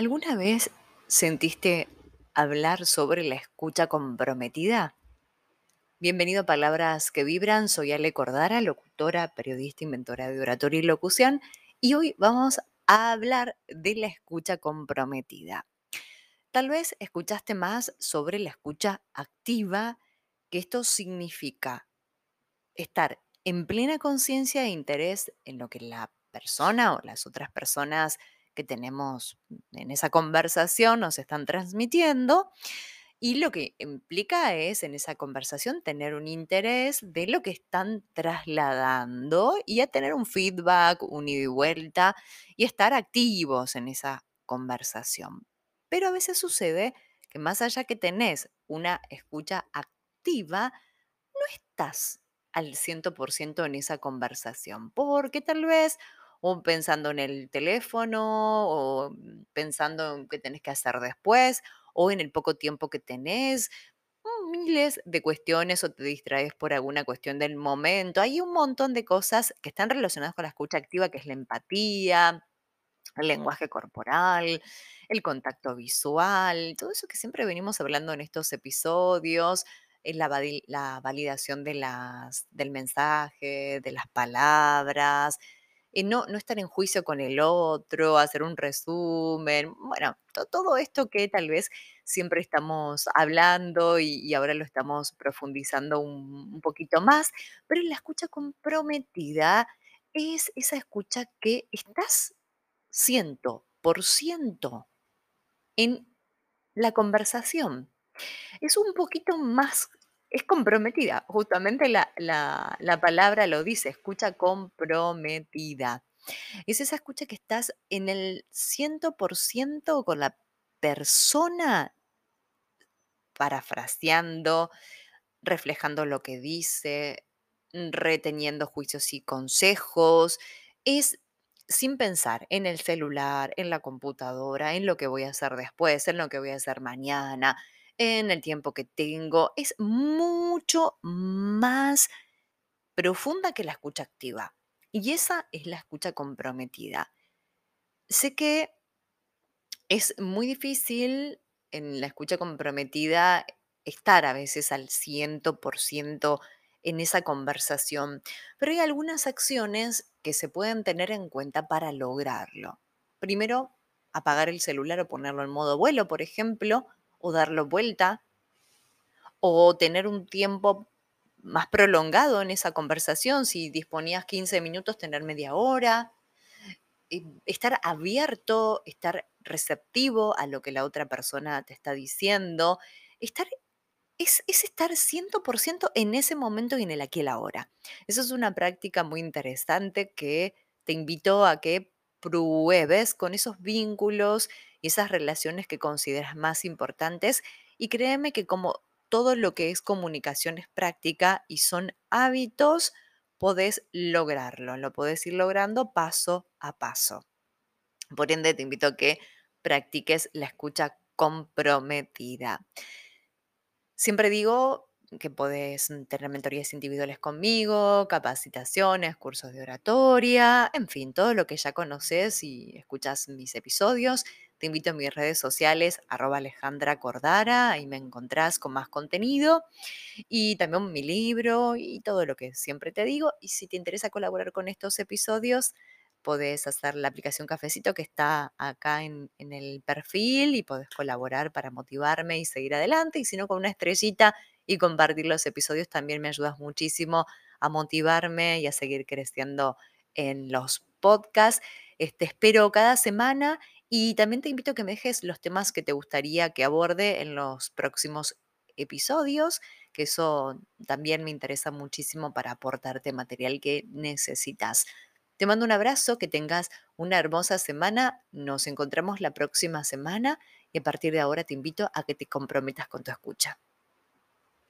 ¿Alguna vez sentiste hablar sobre la escucha comprometida? Bienvenido a Palabras que Vibran, soy Ale Cordara, locutora, periodista, inventora de oratoria y locución, y hoy vamos a hablar de la escucha comprometida. Tal vez escuchaste más sobre la escucha activa, que esto significa estar en plena conciencia e interés en lo que la persona o las otras personas que tenemos en esa conversación nos están transmitiendo. Y lo que implica es en esa conversación tener un interés de lo que están trasladando y a tener un feedback, un ida y vuelta y estar activos en esa conversación. Pero a veces sucede que más allá que tenés una escucha activa, no estás al 100% en esa conversación, porque tal vez o pensando en el teléfono o mm, pensando en qué tenés que hacer después o en el poco tiempo que tenés, mm, miles de cuestiones o te distraes por alguna cuestión del momento. Hay un montón de cosas que están relacionadas con la escucha activa, que es la empatía, el lenguaje corporal, el contacto visual, todo eso que siempre venimos hablando en estos episodios, la, la validación de las, del mensaje, de las palabras, eh, no, no estar en juicio con el otro, hacer un resumen, bueno, to- todo esto que tal vez siempre estamos hablando y, ahora lo estamos profundizando un, un poquito más, pero la escucha comprometida es esa escucha que estás ciento por ciento en la conversación. Es un poquito más, es comprometida, justamente la, la, la palabra lo dice, escucha comprometida. Es esa escucha que estás en el 100% con la persona parafraseando, reflejando lo que dice, reteniendo juicios y consejos. Es sin pensar en el celular, en la computadora, en lo que voy a hacer después, en lo que voy a hacer mañana, en el tiempo que tengo. Es mucho más profunda que la escucha activa. Y esa es la escucha comprometida. Sé que es muy difícil en la escucha comprometida estar a veces al 100% en esa conversación, pero hay algunas acciones que se pueden tener en cuenta para lograrlo. Primero, apagar el celular o ponerlo en modo vuelo, por ejemplo, o darlo vuelta, o tener un tiempo más prolongado en esa conversación. Si disponías 15 minutos, tener media hora eh, estar abierto, estar receptivo a lo que la otra persona te está diciendo, estar, es, es estar 100% en ese momento y en el aquí y el ahora. Eso es una práctica muy interesante que te invito a que pruebes con esos vínculos y esas relaciones que consideras más importantes y créeme que como todo lo que es comunicación es práctica y son hábitos, podés lograrlo, lo podés ir logrando paso a paso. Por ende, te invito a que practiques la escucha comprometida. Siempre digo que podés mm, tener mentorías individuales conmigo, capacitaciones, cursos de oratoria, en fin, todo lo que ya conoces y escuchas mis episodios. Te invito a mis redes sociales, arroba Alejandra Cordara, ahí me encontrás con más contenido y también mi libro y todo lo que siempre te digo. Y si te interesa colaborar con estos episodios, podés hacer la aplicación Cafecito que está acá en, en el perfil y podés colaborar para motivarme y seguir adelante. Y si no, con una estrellita y compartir los episodios también me ayudas muchísimo a motivarme y a seguir creciendo en los podcasts. Este, espero cada semana y también te invito a que me dejes los temas que te gustaría que aborde en los próximos episodios, que eso también me interesa muchísimo para aportarte material que necesitas. Te mando un abrazo, que tengas una hermosa semana. Nos encontramos la próxima semana y a partir de ahora te invito a que te comprometas con tu escucha.